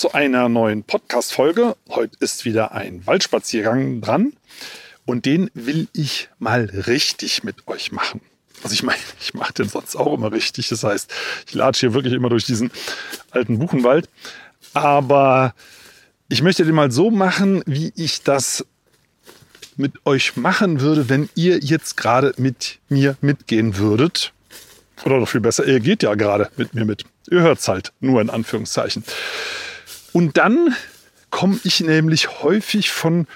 Zu einer neuen Podcast-Folge. Heute ist wieder ein Waldspaziergang dran und den will ich mal richtig mit euch machen. Also ich meine, ich mache den sonst auch immer richtig. Das heißt, ich latsche hier wirklich immer durch diesen alten Buchenwald. Aber ich möchte den mal so machen, wie ich das mit euch machen würde, wenn ihr jetzt gerade mit mir mitgehen würdet. Oder noch viel besser, ihr geht ja gerade mit mir mit. Ihr hört es halt, nur in Anführungszeichen. Und dann komme ich nämlich häufig von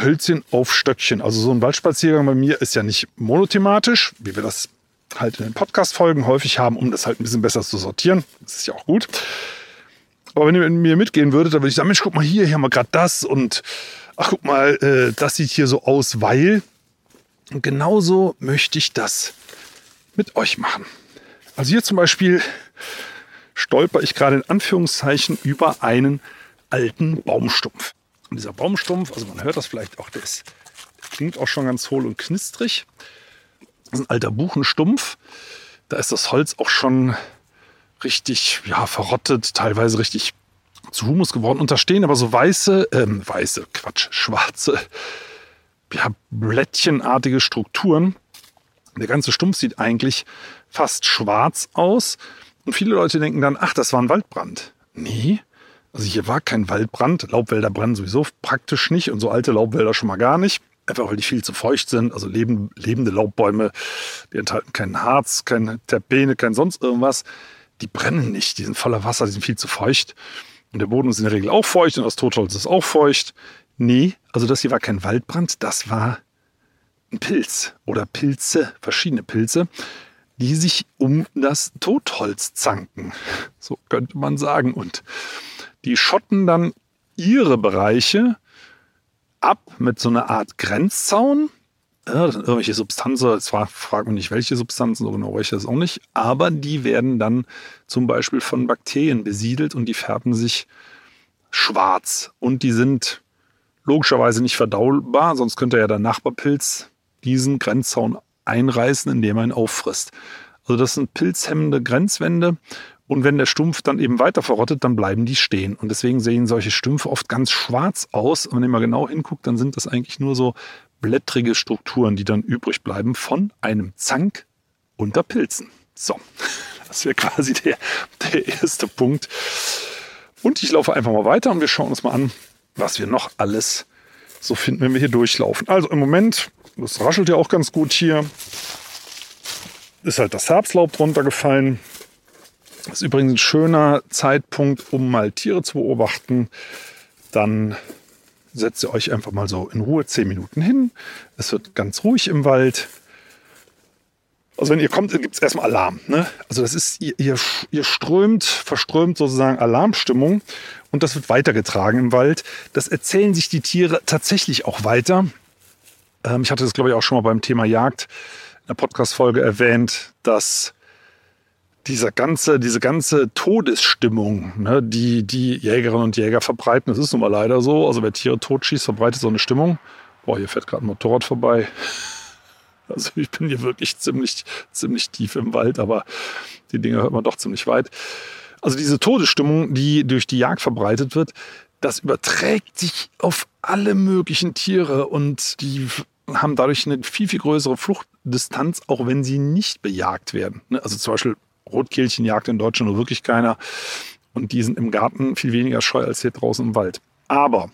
Hölzchen auf Stöckchen. Also so ein Waldspaziergang bei mir ist ja nicht monothematisch, wie wir das halt in den Podcast-Folgen häufig haben, um das halt ein bisschen besser zu sortieren. Das ist ja auch gut. Aber wenn ihr mit mir mitgehen würdet, dann würde ich sagen, Mensch, guck mal hier, hier haben wir gerade das und ach, guck mal, äh, das sieht hier so aus, weil. Und genauso möchte ich das mit euch machen. Also hier zum Beispiel stolper ich gerade in Anführungszeichen über einen alten Baumstumpf. Und dieser Baumstumpf, also man hört das vielleicht auch, der, ist, klingt auch schon ganz hohl und knistrig. Das ist ein alter Buchenstumpf. Da ist das Holz auch schon richtig ja, verrottet, teilweise richtig zu Humus geworden. Und da stehen aber so weiße, ähm, weiße, Quatsch, schwarze, ja, blättchenartige Strukturen. Der ganze Stumpf sieht eigentlich fast schwarz aus. Und viele Leute denken dann, ach, das war ein Waldbrand. Nee, also hier war kein Waldbrand. Laubwälder brennen sowieso praktisch nicht und so alte Laubwälder schon mal gar nicht. Einfach weil die viel zu feucht sind. Also leben, lebende Laubbäume, die enthalten kein Harz, keine Terpene, kein sonst irgendwas. Die brennen nicht, die sind voller Wasser, die sind viel zu feucht. Und der Boden ist in der Regel auch feucht und das Totholz ist auch feucht. Nee, also das hier war kein Waldbrand, das war ein Pilz oder Pilze, verschiedene Pilze die sich um das Totholz zanken. So könnte man sagen. Und die schotten dann ihre Bereiche ab mit so einer Art Grenzzaun. Irgendwelche Substanzen, jetzt fragt man nicht, welche Substanzen, so genau welche das auch nicht, aber die werden dann zum Beispiel von Bakterien besiedelt und die färben sich schwarz. Und die sind logischerweise nicht verdaubar, sonst könnte ja der Nachbarpilz diesen Grenzzaun einreißen, indem er ihn auffrisst. Also das sind pilzhemmende Grenzwände. Und wenn der Stumpf dann eben weiter verrottet, dann bleiben die stehen. Und deswegen sehen solche Stümpfe oft ganz schwarz aus. Und wenn man genau hinguckt, dann sind das eigentlich nur so blättrige Strukturen, die dann übrig bleiben von einem Zank unter Pilzen. So, das wäre quasi der, der erste Punkt. Und ich laufe einfach mal weiter und wir schauen uns mal an, was wir noch alles so finden, wenn wir hier durchlaufen. Also im Moment das raschelt ja auch ganz gut hier. Ist halt das Herbstlaub runtergefallen. Ist übrigens ein schöner Zeitpunkt, um mal Tiere zu beobachten. Dann setzt ihr euch einfach mal so in Ruhe zehn Minuten hin. Es wird ganz ruhig im Wald. Also wenn ihr kommt, gibt es erstmal Alarm. Ne? Also das ist, ihr, ihr, ihr strömt, verströmt sozusagen Alarmstimmung und das wird weitergetragen im Wald. Das erzählen sich die Tiere tatsächlich auch weiter. Ähm, ich hatte das, glaube ich, auch schon mal beim Thema Jagd in der Podcast-Folge erwähnt, dass dieser ganze, diese ganze Todesstimmung, ne, die die Jägerinnen und Jäger verbreiten, das ist nun mal leider so. Also wer Tiere totschießt, verbreitet so eine Stimmung. Boah, hier fährt gerade ein Motorrad vorbei. Also ich bin hier wirklich ziemlich, ziemlich tief im Wald, aber die Dinge hört man doch ziemlich weit. Also diese Todesstimmung, die durch die Jagd verbreitet wird, das überträgt sich auf alle möglichen Tiere und die haben dadurch eine viel, viel größere Fluchtdistanz, auch wenn sie nicht bejagt werden. Ne? Also zum Beispiel Rotkehlchen jagt in Deutschland nur wirklich keiner und die sind im Garten viel weniger scheu als hier draußen im Wald. Aber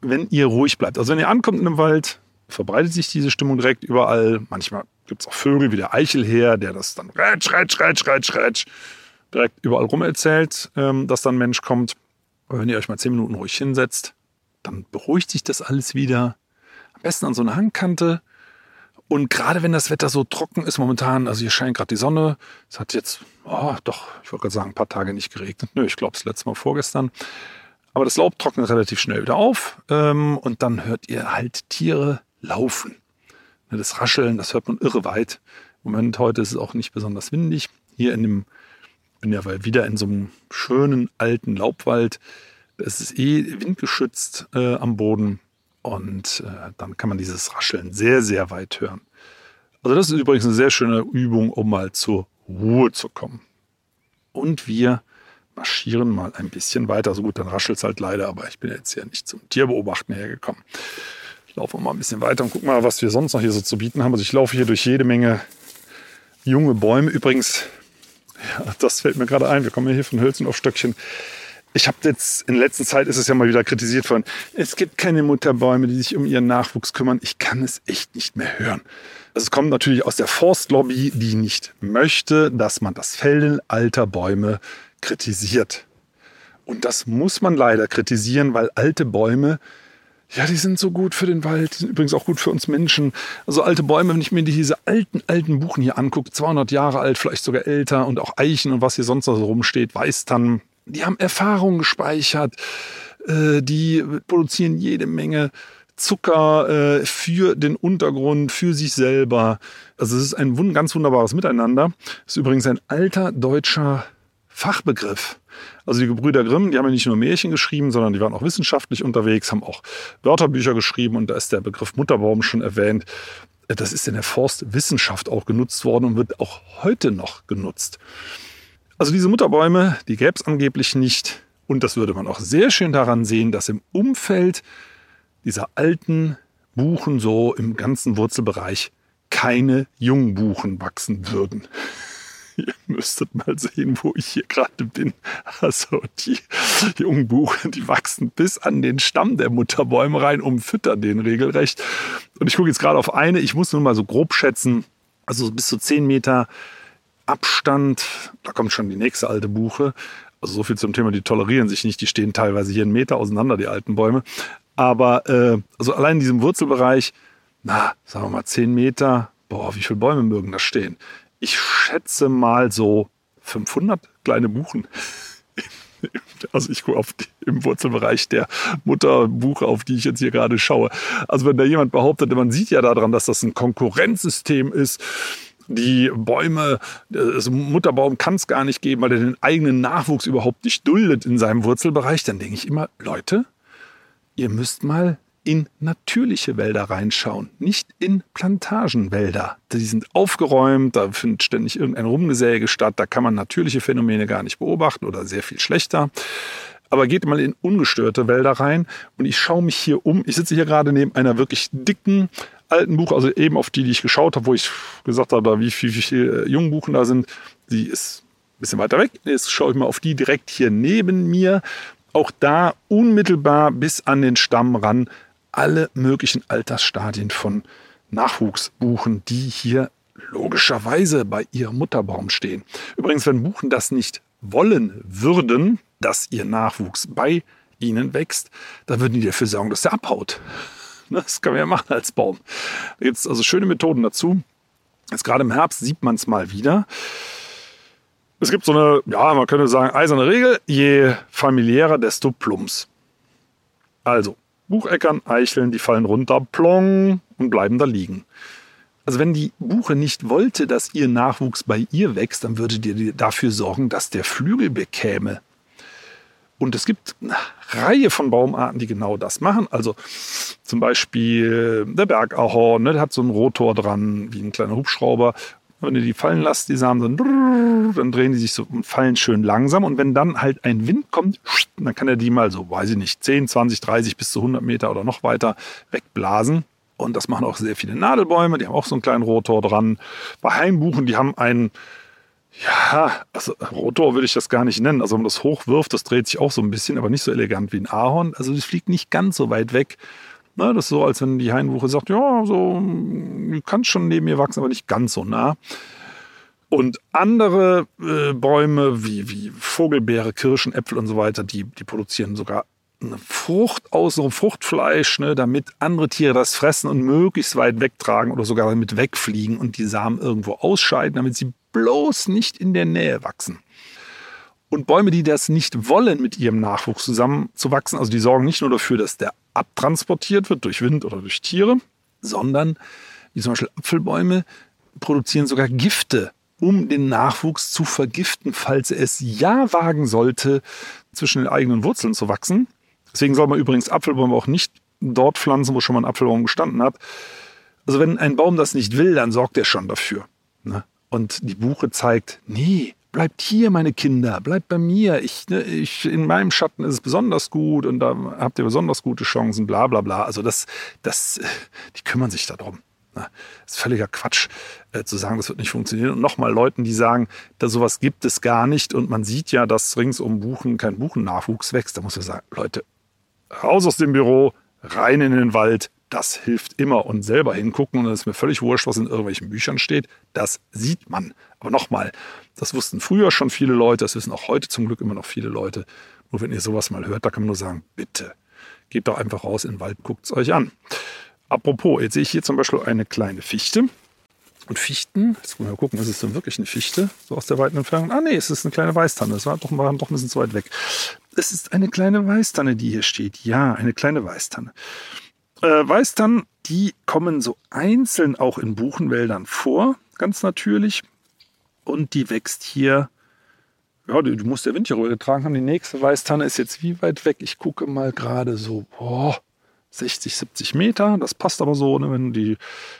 wenn ihr ruhig bleibt, also wenn ihr ankommt in einem Wald, verbreitet sich diese Stimmung direkt überall. Manchmal gibt es auch Vögel wie der Eichelherr, der das dann rätsch, rätsch, rätsch, rätsch, rätsch direkt überall rum erzählt, ähm, dass dann ein Mensch kommt. Aber wenn ihr euch mal zehn Minuten ruhig hinsetzt, dann beruhigt sich das alles wieder. Am besten an so einer Hangkante Und gerade wenn das Wetter so trocken ist momentan, also hier scheint gerade die Sonne, es hat jetzt, oh, doch, ich wollte gerade sagen, ein paar Tage nicht geregnet. Nö, ich glaube, das letzte Mal vorgestern. Aber das Laub trocknet relativ schnell wieder auf ähm, und dann hört ihr halt Tiere laufen. Das Rascheln, das hört man irre weit. Im Moment heute ist es auch nicht besonders windig. Hier in dem, bin ja wieder in so einem schönen alten Laubwald. Es ist eh windgeschützt äh, am Boden. Und äh, dann kann man dieses Rascheln sehr, sehr weit hören. Also das ist übrigens eine sehr schöne Übung, um mal zur Ruhe zu kommen. Und wir marschieren mal ein bisschen weiter. So gut, dann raschelt es halt leider, aber ich bin jetzt hier nicht zum Tierbeobachten hergekommen. Ich laufe mal ein bisschen weiter und gucke mal, was wir sonst noch hier so zu bieten haben. Also ich laufe hier durch jede Menge junge Bäume. Übrigens, das fällt mir gerade ein. Wir kommen ja hier von Hölzen auf Stöckchen ich habe jetzt in letzter Zeit ist es ja mal wieder kritisiert worden. Es gibt keine Mutterbäume, die sich um ihren Nachwuchs kümmern. Ich kann es echt nicht mehr hören. Es kommt natürlich aus der Forstlobby, die nicht möchte, dass man das Fällen alter Bäume kritisiert. Und das muss man leider kritisieren, weil alte Bäume, ja, die sind so gut für den Wald, die sind übrigens auch gut für uns Menschen. Also alte Bäume, wenn ich mir diese alten, alten Buchen hier angucke, 200 Jahre alt, vielleicht sogar älter und auch Eichen und was hier sonst noch so rumsteht, Weißtannen, die haben Erfahrung gespeichert, äh, die produzieren jede Menge Zucker äh, für den Untergrund, für sich selber. Also es ist ein ganz wunderbares Miteinander. Ist übrigens ein alter deutscher Fachbegriff. Also die Gebrüder Grimm, die haben ja nicht nur Märchen geschrieben, sondern die waren auch wissenschaftlich unterwegs, haben auch Wörterbücher geschrieben und da ist der Begriff Mutterbaum schon erwähnt. Das ist in der Forstwissenschaft auch genutzt worden und wird auch heute noch genutzt. Also diese Mutterbäume, die gäbe es angeblich nicht. Und das würde man auch sehr schön daran sehen, dass im Umfeld dieser alten Buchen so im ganzen Wurzelbereich keine Jungbuchen wachsen würden. Ihr müsstet mal sehen, wo ich hier gerade bin. Also die Jungbuchen, die wachsen bis an den Stamm der Mutterbäume rein, umfüttern den regelrecht. Und ich gucke jetzt gerade auf eine, ich muss nur mal so grob schätzen, also bis zu 10 Meter Abstand, da kommt schon die nächste alte Buche. Also so viel zum Thema, die tolerieren sich nicht. Die stehen teilweise hier einen Meter auseinander, die alten Bäume. Aber äh, also allein in diesem Wurzelbereich, na, sagen wir mal 10 Meter, boah, wie viele Bäume mögen da stehen? Ich schätze mal so 500 kleine Buchen. Also ich gucke auf die, im Wurzelbereich der Mutterbuche, auf die ich jetzt hier gerade schaue. Also wenn da jemand behauptet, man sieht ja daran, dass das ein Konkurrenzsystem ist, die Bäume, das Mutterbaum kann es gar nicht geben, weil er den eigenen Nachwuchs überhaupt nicht duldet in seinem Wurzelbereich, dann denke ich immer, Leute, ihr müsst mal in natürliche Wälder reinschauen, nicht in Plantagenwälder. Die sind aufgeräumt, da findet ständig irgendein Rumgesäge statt, da kann man natürliche Phänomene gar nicht beobachten oder sehr viel schlechter. Aber geht mal in ungestörte Wälder rein und ich schaue mich hier um. Ich sitze hier gerade neben einer wirklich dicken, alten Buch, also eben auf die, die ich geschaut habe, wo ich gesagt habe, wie viele, wie viele Jungbuchen da sind, die ist ein bisschen weiter weg. Jetzt schaue ich mal auf die direkt hier neben mir. Auch da unmittelbar bis an den Stamm ran alle möglichen Altersstadien von Nachwuchsbuchen, die hier logischerweise bei ihrem Mutterbaum stehen. Übrigens, wenn Buchen das nicht wollen würden, dass ihr Nachwuchs bei ihnen wächst, dann würden die dafür sorgen, dass er abhaut. Das kann man ja machen als Baum. Da gibt es also schöne Methoden dazu. Jetzt gerade im Herbst sieht man es mal wieder. Es gibt so eine, ja, man könnte sagen, eiserne Regel, je familiärer, desto plumps. Also, Bucheckern, Eicheln, die fallen runter, plong und bleiben da liegen. Also wenn die Buche nicht wollte, dass ihr Nachwuchs bei ihr wächst, dann würde ihr dafür sorgen, dass der Flügel bekäme. Und es gibt eine Reihe von Baumarten, die genau das machen. Also zum Beispiel der Bergahorn, ne, der hat so einen Rotor dran, wie ein kleiner Hubschrauber. Wenn ihr die fallen lasst, die Samen, dann, dann drehen die sich so und fallen schön langsam. Und wenn dann halt ein Wind kommt, dann kann er die mal so, weiß ich nicht, 10, 20, 30 bis zu 100 Meter oder noch weiter wegblasen. Und das machen auch sehr viele Nadelbäume, die haben auch so einen kleinen Rotor dran. Bei Heimbuchen, die haben einen ja, also Rotor würde ich das gar nicht nennen. Also wenn man das hochwirft, das dreht sich auch so ein bisschen, aber nicht so elegant wie ein Ahorn. Also das fliegt nicht ganz so weit weg. Na, das ist so, als wenn die Hainbuche sagt, ja, so, du kannst schon neben mir wachsen, aber nicht ganz so nah. Und andere äh, Bäume wie, wie Vogelbeere, Kirschen, Äpfel und so weiter, die, die produzieren sogar eine Frucht aus, so Fruchtfleisch, ne, damit andere Tiere das fressen und möglichst weit wegtragen oder sogar damit wegfliegen und die Samen irgendwo ausscheiden, damit sie bloß nicht in der Nähe wachsen. Und Bäume, die das nicht wollen, mit ihrem Nachwuchs zusammenzuwachsen, also die sorgen nicht nur dafür, dass der abtransportiert wird durch Wind oder durch Tiere, sondern wie zum Beispiel Apfelbäume produzieren sogar Gifte, um den Nachwuchs zu vergiften, falls er es ja wagen sollte, zwischen den eigenen Wurzeln zu wachsen. Deswegen soll man übrigens Apfelbäume auch nicht dort pflanzen, wo schon mal ein Apfelbaum gestanden hat. Also wenn ein Baum das nicht will, dann sorgt er schon dafür. Ne? Und die Buche zeigt, nee, bleibt hier, meine Kinder, bleibt bei mir. Ich, ne, ich, in meinem Schatten ist es besonders gut und da habt ihr besonders gute Chancen, bla bla bla. Also das, das, die kümmern sich darum. Das ist völliger Quatsch äh, zu sagen, das wird nicht funktionieren. Und nochmal Leuten, die sagen, da sowas gibt es gar nicht und man sieht ja, dass rings um Buchen kein Buchennachwuchs wächst. Da muss man sagen, Leute, raus aus dem Büro, rein in den Wald, das hilft immer und selber hingucken und es ist mir völlig wurscht, was in irgendwelchen Büchern steht. Das sieht man. Aber nochmal, das wussten früher schon viele Leute, das wissen auch heute zum Glück immer noch viele Leute. Nur wenn ihr sowas mal hört, da kann man nur sagen, bitte, geht doch einfach raus in den Wald, guckt es euch an. Apropos, jetzt sehe ich hier zum Beispiel eine kleine Fichte. Und Fichten, jetzt wollen wir gucken, ist es denn wirklich eine Fichte, so aus der weiten Entfernung? Ah nee, es ist eine kleine Weißtanne, es war doch, war doch ein bisschen zu weit weg. Es ist eine kleine Weißtanne, die hier steht. Ja, eine kleine Weißtanne. Äh, Weißtannen, die kommen so einzeln auch in Buchenwäldern vor, ganz natürlich. Und die wächst hier, ja, du, du musst der Wind hier rübergetragen haben. Die nächste Weißtanne ist jetzt wie weit weg? Ich gucke mal gerade so, boah, 60, 70 Meter. Das passt aber so, ne, wenn die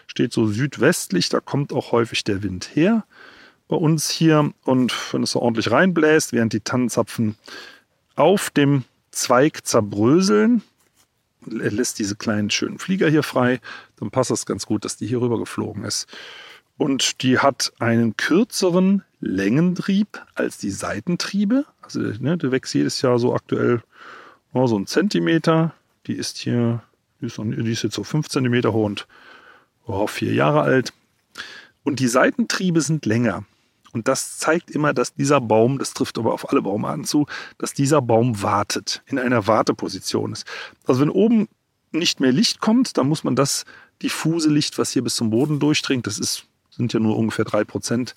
steht so südwestlich, da kommt auch häufig der Wind her bei uns hier. Und wenn es so ordentlich reinbläst, während die Tannenzapfen auf dem Zweig zerbröseln, er lässt diese kleinen schönen Flieger hier frei, dann passt das ganz gut, dass die hier rüber geflogen ist. Und die hat einen kürzeren Längentrieb als die Seitentriebe. Also ne, der wächst jedes Jahr so aktuell oh, so ein Zentimeter. Die ist hier, die ist, die ist jetzt so fünf Zentimeter hoch und oh, vier Jahre alt. Und die Seitentriebe sind länger. Und das zeigt immer, dass dieser Baum, das trifft aber auf alle Baumarten zu, dass dieser Baum wartet, in einer Warteposition ist. Also wenn oben nicht mehr Licht kommt, dann muss man das diffuse Licht, was hier bis zum Boden durchdringt, das ist, sind ja nur ungefähr drei Prozent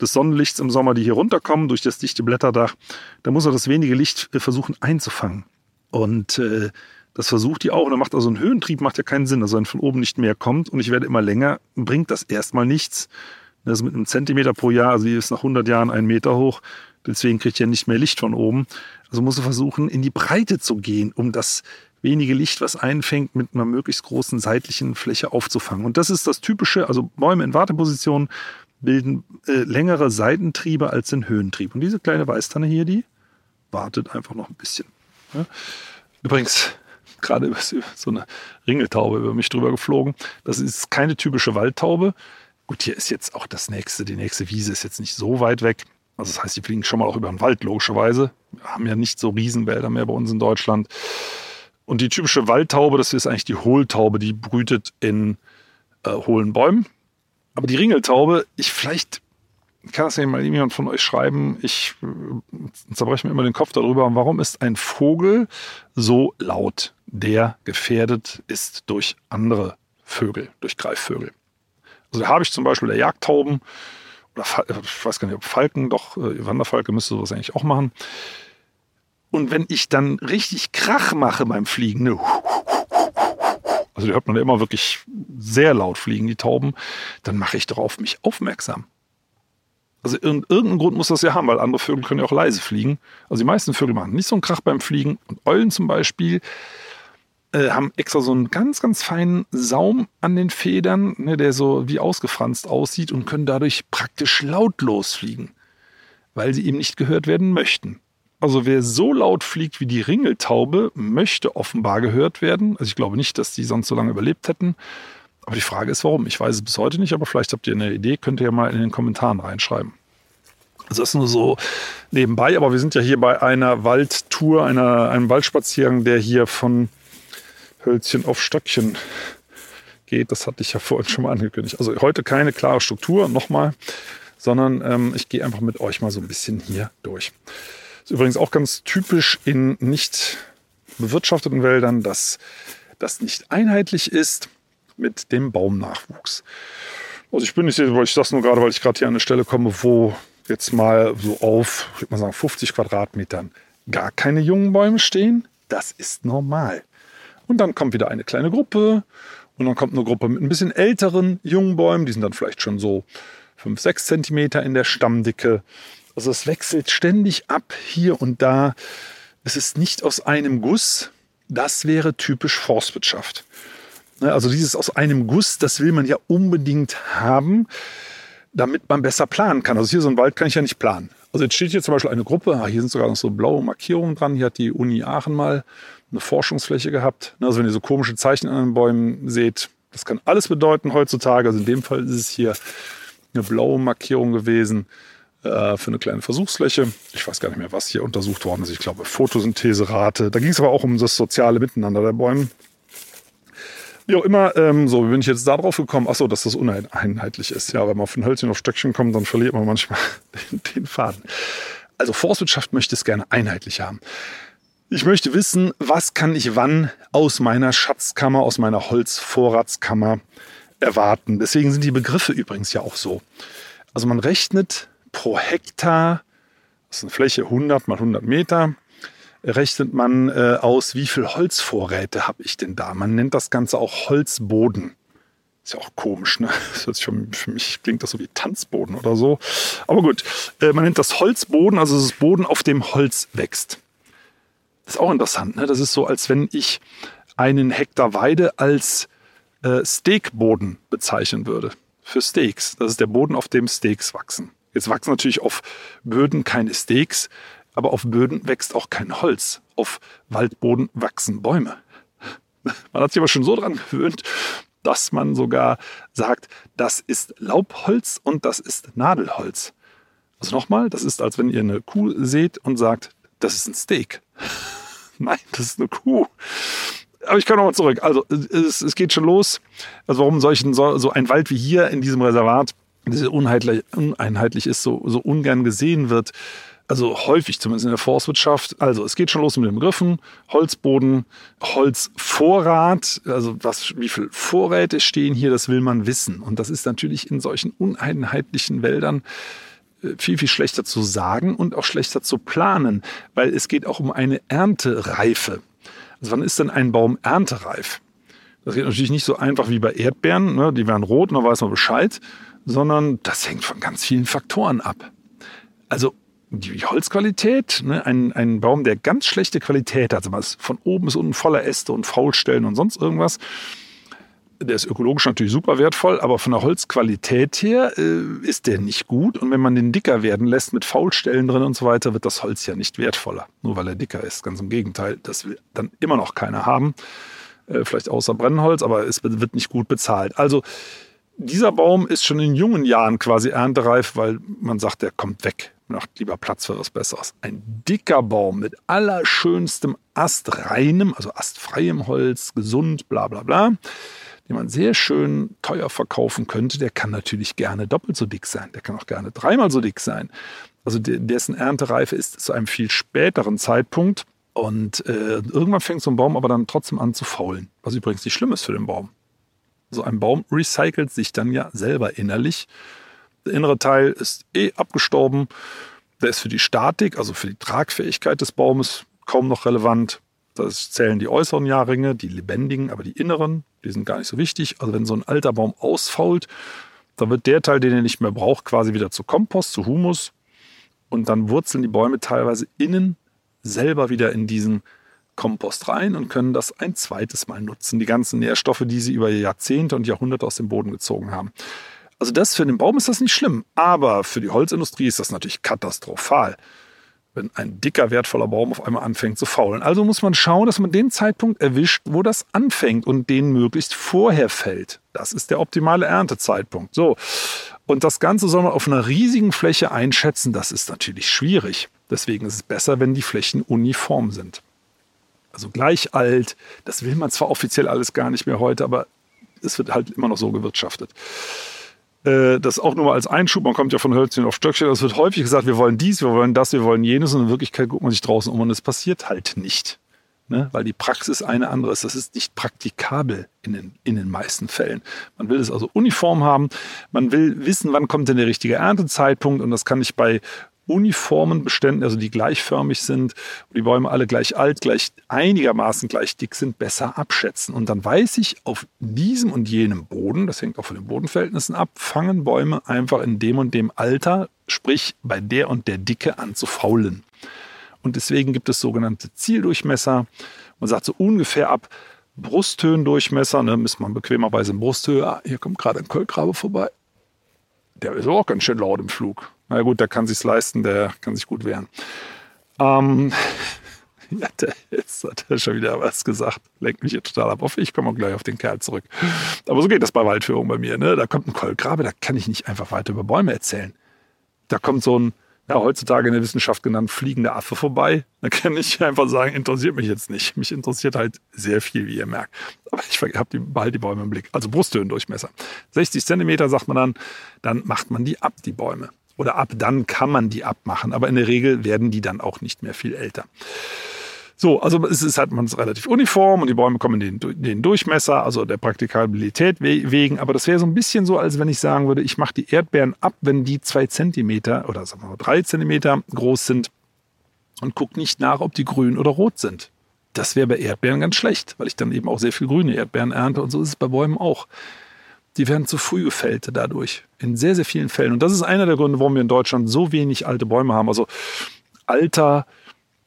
des Sonnenlichts im Sommer, die hier runterkommen durch das dichte Blätterdach, da muss er das wenige Licht äh, versuchen einzufangen. Und äh, das versucht die auch. Und dann macht also ein Höhentrieb macht ja keinen Sinn. Also wenn von oben nicht mehr kommt und ich werde immer länger, bringt das erstmal nichts. Das ist mit einem Zentimeter pro Jahr, also die ist nach 100 Jahren einen Meter hoch. Deswegen kriegt ja nicht mehr Licht von oben. Also muss er versuchen, in die Breite zu gehen, um das wenige Licht, was einfängt, mit einer möglichst großen seitlichen Fläche aufzufangen. Und das ist das Typische, also Bäume in Warteposition bilden äh, längere Seitentriebe als den Höhentrieb. Und diese kleine Weißtanne hier, die wartet einfach noch ein bisschen. Ja. Übrigens, gerade so eine Ringeltaube über mich drüber geflogen. Das ist keine typische Waldtaube, Gut, hier ist jetzt auch das nächste, die nächste Wiese ist jetzt nicht so weit weg. Also das heißt, die fliegen schon mal auch über den Wald, logischerweise. Wir haben ja nicht so Riesenwälder mehr bei uns in Deutschland. Und die typische Waldtaube, das ist eigentlich die Hohltaube, die brütet in äh, hohlen Bäumen. Aber die Ringeltaube, ich vielleicht kann das ja mal jemand von euch schreiben. Ich äh, zerbreche mir immer den Kopf darüber. Warum ist ein Vogel so laut, der gefährdet ist durch andere Vögel, durch Greifvögel? Also da habe ich zum Beispiel der Jagdtauben oder ich weiß gar nicht, ob Falken, doch, äh, Wanderfalke müsste sowas eigentlich auch machen. Und wenn ich dann richtig Krach mache beim Fliegen, ne, also die hört man ja immer wirklich sehr laut fliegen, die Tauben, dann mache ich darauf mich aufmerksam. Also irgendeinen Grund muss das ja haben, weil andere Vögel können ja auch leise fliegen. Also die meisten Vögel machen nicht so einen Krach beim Fliegen. Und Eulen zum Beispiel, äh, haben extra so einen ganz, ganz feinen Saum an den Federn, ne, der so wie ausgefranst aussieht und können dadurch praktisch lautlos fliegen, weil sie eben nicht gehört werden möchten. Also wer so laut fliegt wie die Ringeltaube, möchte offenbar gehört werden. Also ich glaube nicht, dass die sonst so lange überlebt hätten. Aber die Frage ist, warum? Ich weiß es bis heute nicht, aber vielleicht habt ihr eine Idee, könnt ihr ja mal in den Kommentaren reinschreiben. Also das ist nur so nebenbei, aber wir sind ja hier bei einer Waldtour, einer, einem Waldspaziergang, der hier von Hölzchen auf Stöckchen geht. Das hatte ich ja vorhin schon mal angekündigt. Also heute keine klare Struktur, nochmal, sondern ähm, ich gehe einfach mit euch mal so ein bisschen hier durch. Ist übrigens auch ganz typisch in nicht bewirtschafteten Wäldern, dass das nicht einheitlich ist mit dem Baumnachwuchs. Also ich bin nicht, weil ich das nur gerade, weil ich gerade hier an eine Stelle komme, wo jetzt mal so auf, ich würde mal sagen, 50 Quadratmetern gar keine jungen Bäume stehen. Das ist normal. Und dann kommt wieder eine kleine Gruppe und dann kommt eine Gruppe mit ein bisschen älteren jungen Bäumen, die sind dann vielleicht schon so 5, 6 Zentimeter in der Stammdicke. Also es wechselt ständig ab hier und da. Es ist nicht aus einem Guss. Das wäre typisch Forstwirtschaft. Ne, also dieses aus einem Guss, das will man ja unbedingt haben, damit man besser planen kann. Also hier so ein Wald kann ich ja nicht planen. Also jetzt steht hier zum Beispiel eine Gruppe, ah, hier sind sogar noch so blaue Markierungen dran. Hier hat die Uni Aachen mal eine Forschungsfläche gehabt. Ne, also wenn ihr so komische Zeichen an den Bäumen seht, das kann alles bedeuten heutzutage. Also in dem Fall ist es hier eine blaue Markierung gewesen äh, für eine kleine Versuchsfläche. Ich weiß gar nicht mehr, was hier untersucht worden ist. Ich glaube Photosyntheserate. Da ging es aber auch um das soziale Miteinander der Bäume. Wie auch immer, ähm, so wie bin ich jetzt da drauf gekommen? Achso, dass das uneinheitlich ist. Ja, wenn man von Hölzchen auf Stöckchen kommt, dann verliert man manchmal den, den Faden. Also Forstwirtschaft möchte es gerne einheitlich haben. Ich möchte wissen, was kann ich wann aus meiner Schatzkammer, aus meiner Holzvorratskammer erwarten. Deswegen sind die Begriffe übrigens ja auch so. Also man rechnet pro Hektar, das ist eine Fläche 100 mal 100 Meter, rechnet man äh, aus, wie viel Holzvorräte habe ich denn da. Man nennt das Ganze auch Holzboden. Ist ja auch komisch, ne? Für mich klingt das so wie Tanzboden oder so. Aber gut, äh, man nennt das Holzboden, also das Boden, auf dem Holz wächst. Ist auch interessant, ne? Das ist so, als wenn ich einen Hektar Weide als äh, Steakboden bezeichnen würde. Für Steaks. Das ist der Boden, auf dem Steaks wachsen. Jetzt wachsen natürlich auf Böden keine Steaks, aber auf Böden wächst auch kein Holz. Auf Waldboden wachsen Bäume. Man hat sich aber schon so dran gewöhnt, dass man sogar sagt, das ist Laubholz und das ist Nadelholz. Also nochmal, das ist, als wenn ihr eine Kuh seht und sagt, das ist ein Steak. Nein, das ist eine Kuh. Aber ich kann nochmal zurück. Also es, es, geht schon los. Also warum solchen, so, so ein Wald wie hier in diesem Reservat diese uneinheitlich, uneinheitlich ist, so, so ungern gesehen wird. Also häufig zumindest in der Forstwirtschaft. Also es geht schon los mit den Begriffen. Holzboden, Holzvorrat, also was, wie viel Vorräte stehen hier, das will man wissen. Und das ist natürlich in solchen uneinheitlichen Wäldern viel, viel schlechter zu sagen und auch schlechter zu planen, weil es geht auch um eine Erntereife. Also wann ist denn ein Baum erntereif? Das geht natürlich nicht so einfach wie bei Erdbeeren, ne? die werden rot und dann weiß man Bescheid, sondern das hängt von ganz vielen Faktoren ab. Also die Holzqualität, ne? ein, ein Baum, der ganz schlechte Qualität hat, also von oben bis unten voller Äste und Faulstellen und sonst irgendwas, der ist ökologisch natürlich super wertvoll, aber von der Holzqualität her äh, ist der nicht gut. Und wenn man den dicker werden lässt mit Faulstellen drin und so weiter, wird das Holz ja nicht wertvoller. Nur weil er dicker ist. Ganz im Gegenteil. Das will dann immer noch keiner haben. Äh, vielleicht außer Brennholz, aber es wird nicht gut bezahlt. Also dieser Baum ist schon in jungen Jahren quasi erntereif, weil man sagt, der kommt weg. Macht lieber Platz für was Besseres. Ein dicker Baum mit allerschönstem astreinem, also astfreiem Holz, gesund, bla bla bla, den man sehr schön teuer verkaufen könnte, der kann natürlich gerne doppelt so dick sein. Der kann auch gerne dreimal so dick sein. Also dessen Erntereife ist zu einem viel späteren Zeitpunkt. Und äh, irgendwann fängt so ein Baum aber dann trotzdem an zu faulen, was übrigens nicht schlimm ist für den Baum. So ein Baum recycelt sich dann ja selber innerlich. Der innere Teil ist eh abgestorben. Der ist für die Statik, also für die Tragfähigkeit des Baumes kaum noch relevant. Das zählen die äußeren Jahrringe, die lebendigen, aber die inneren, die sind gar nicht so wichtig. Also wenn so ein alter Baum ausfault, dann wird der Teil, den er nicht mehr braucht, quasi wieder zu Kompost, zu Humus. Und dann wurzeln die Bäume teilweise innen selber wieder in diesen Kompost rein und können das ein zweites Mal nutzen. Die ganzen Nährstoffe, die sie über Jahrzehnte und Jahrhunderte aus dem Boden gezogen haben. Also das für den Baum ist das nicht schlimm, aber für die Holzindustrie ist das natürlich katastrophal, wenn ein dicker, wertvoller Baum auf einmal anfängt zu faulen. Also muss man schauen, dass man den Zeitpunkt erwischt, wo das anfängt und den möglichst vorher fällt. Das ist der optimale Erntezeitpunkt. So. Und das Ganze soll man auf einer riesigen Fläche einschätzen. Das ist natürlich schwierig. Deswegen ist es besser, wenn die Flächen uniform sind also gleich alt. Das will man zwar offiziell alles gar nicht mehr heute, aber es wird halt immer noch so gewirtschaftet. Äh, das auch nur mal als Einschub, man kommt ja von Hölzchen auf Stöckchen. Es wird häufig gesagt, wir wollen dies, wir wollen das, wir wollen jenes und in Wirklichkeit guckt man sich draußen um und es passiert halt nicht. ne? weil die Praxis eine andere ist. Das ist nicht praktikabel in den, in den meisten Fällen. Man will es also uniform haben. Man will wissen, wann kommt denn der richtige Erntezeitpunkt. Und das kann ich bei uniformen Beständen, also die gleichförmig sind, wo die Bäume alle gleich alt, gleich einigermaßen gleich dick sind, besser abschätzen. Und dann weiß ich, auf diesem und jenem Boden, das hängt auch von den Bodenverhältnissen ab, fangen Bäume einfach in dem und dem Alter, sprich bei der und der Dicke an zu faulen. Und deswegen gibt es sogenannte Zieldurchmesser. Man sagt so ungefähr ab Brusthöhendurchmesser, ne, misst man bequemerweise in Brusthöhe. Ah, hier kommt gerade ein Kolkrabe vorbei. Der ist auch ganz schön laut im Flug. Na gut, der kann sich's leisten, der kann sich gut wehren. Ähm, ja, der, jetzt hat er schon wieder was gesagt. Lenkt mich hier total ab. Ich komme auch gleich auf den Kerl zurück. Aber so geht das bei Waldführung bei mir. Ne? Da kommt ein Kolkrabe, da kann ich nicht einfach weiter über Bäume erzählen. Da kommt so ein ja, heutzutage in der Wissenschaft genannt fliegender Affe vorbei. Da kann ich einfach sagen, interessiert mich jetzt nicht. Mich interessiert halt sehr viel, wie ihr merkt. Aber ich habe die, behalte die Bäume im Blick. Also Brusthöhendurchmesser. 60 Zentimeter sagt man dann, dann macht man die ab, die Bäume. Oder ab dann kann man die abmachen. Aber in der Regel werden die dann auch nicht mehr viel älter. So, also es ist halt man ist relativ uniform und die Bäume kommen den, den Durchmesser, also der Praktikabilität wegen. Aber das wäre so ein bisschen so, als wenn ich sagen würde, ich mache die Erdbeeren ab, wenn die zwei Zentimeter oder sagen wir mal drei Zentimeter groß sind und gucke nicht nach, ob die grün oder rot sind. Das wäre bei Erdbeeren ganz schlecht, weil ich dann eben auch sehr viel grüne Erdbeeren ernte und so ist es bei Bäumen auch. Die werden zu früh gefällt dadurch. In sehr, sehr vielen Fällen. Und das ist einer der Gründe, warum wir in Deutschland so wenig alte Bäume haben. Also Alter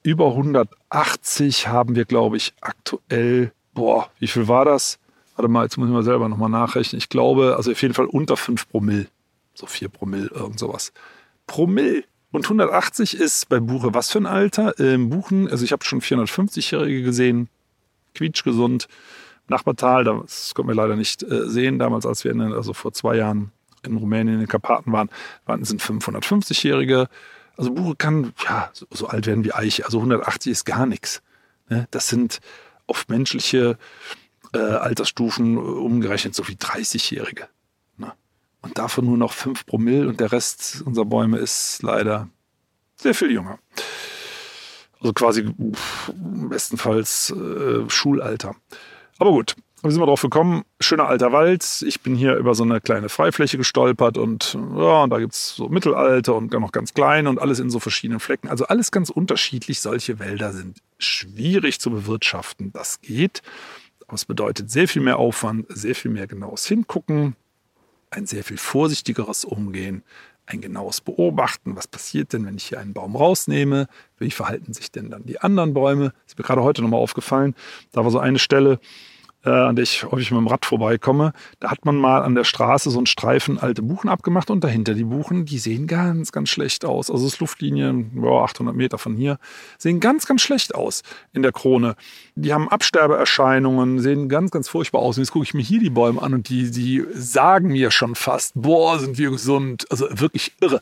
über 180 haben wir, glaube ich, aktuell, boah, wie viel war das? Warte mal, jetzt muss ich mal selber nochmal nachrechnen. Ich glaube, also auf jeden Fall unter 5 Promille. So 4 Promille, irgend sowas. Promille. Und 180 ist bei Buche was für ein Alter? Im Buchen, also ich habe schon 450-Jährige gesehen, quietschgesund. Nachbartal, das konnten wir leider nicht äh, sehen, damals, als wir in, also vor zwei Jahren in Rumänien in den Karpaten waren, waren sind 550-Jährige. Also Buche kann ja so, so, alt werden wie Eiche. Also 180 ist gar nichts. Ne? Das sind auf menschliche äh, Altersstufen umgerechnet so wie 30-Jährige. Ne? Und davon nur noch 5 Promille und der Rest unserer Bäume ist leider sehr viel jünger. Also quasi bestenfalls äh, Schulalter. Aber gut, wie sind wir drauf gekommen? Schöner alter Wald. Ich bin hier über so eine kleine Freifläche gestolpert und ja, und da gibt's so Mittelalter und noch ganz kleine und alles in so verschiedenen Flecken. Also alles ganz unterschiedlich. Solche Wälder sind schwierig zu bewirtschaften. Das geht. Aber es bedeutet sehr viel mehr Aufwand, sehr viel mehr genaues Hingucken, ein sehr viel vorsichtigeres Umgehen, ein genaues Beobachten. Was passiert denn, wenn ich hier einen Baum rausnehme? Wie verhalten sich denn dann die anderen Bäume? Das ist mir gerade heute nochmal aufgefallen. Da war so eine Stelle, äh, an der ich häufig mit dem Rad vorbeikomme, da hat man mal an der Straße so einen Streifen alte Buchen abgemacht und dahinter die Buchen, die sehen ganz, ganz schlecht aus. Also das Luftlinien, ja, 800 Meter von hier, sehen ganz, ganz schlecht aus in der Krone. Die haben Absterbeerscheinungen, sehen ganz, ganz furchtbar aus. Und jetzt gucke ich mir hier die Bäume an und die, die sagen mir schon fast, boah, sind wir gesund. Also wirklich irre.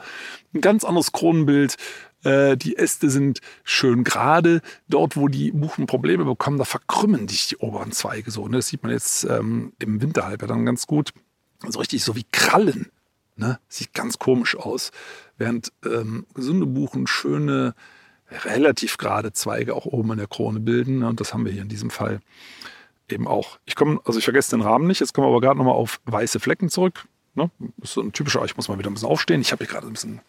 Ein ganz anderes Kronenbild äh, die Äste sind schön gerade. Dort, wo die Buchen Probleme bekommen, da verkrümmen sich die oberen Zweige so. Ne? Das sieht man jetzt ähm, im Winterhalbjahr dann ganz gut. Also richtig so wie Krallen. Ne? Sieht ganz komisch aus. Während ähm, gesunde Buchen schöne, relativ gerade Zweige auch oben in der Krone bilden. Ne? Und das haben wir hier in diesem Fall eben auch. Ich komme, also ich vergesse den Rahmen nicht. Jetzt kommen wir aber gerade nochmal auf weiße Flecken zurück. Ne? Das ist so ein typischer, ich muss mal wieder ein bisschen aufstehen. Ich habe hier gerade ein bisschen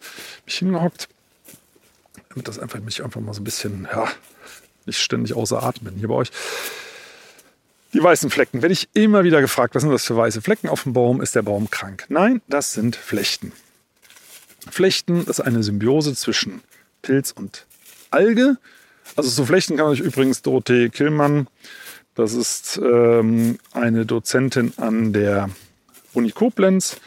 mich hingehockt damit das einfach mich einfach mal so ein bisschen, ja, nicht ständig außer Atem bin hier bei euch. Die weißen Flecken. Wenn ich immer wieder gefragt, was sind das für weiße Flecken auf dem Baum, ist der Baum krank. Nein, das sind Flechten. Flechten ist eine Symbiose zwischen Pilz und Alge. Also zu Flechten kann ich übrigens Dorothee Killmann, das ist ähm, eine Dozentin an der Uni Koblenz,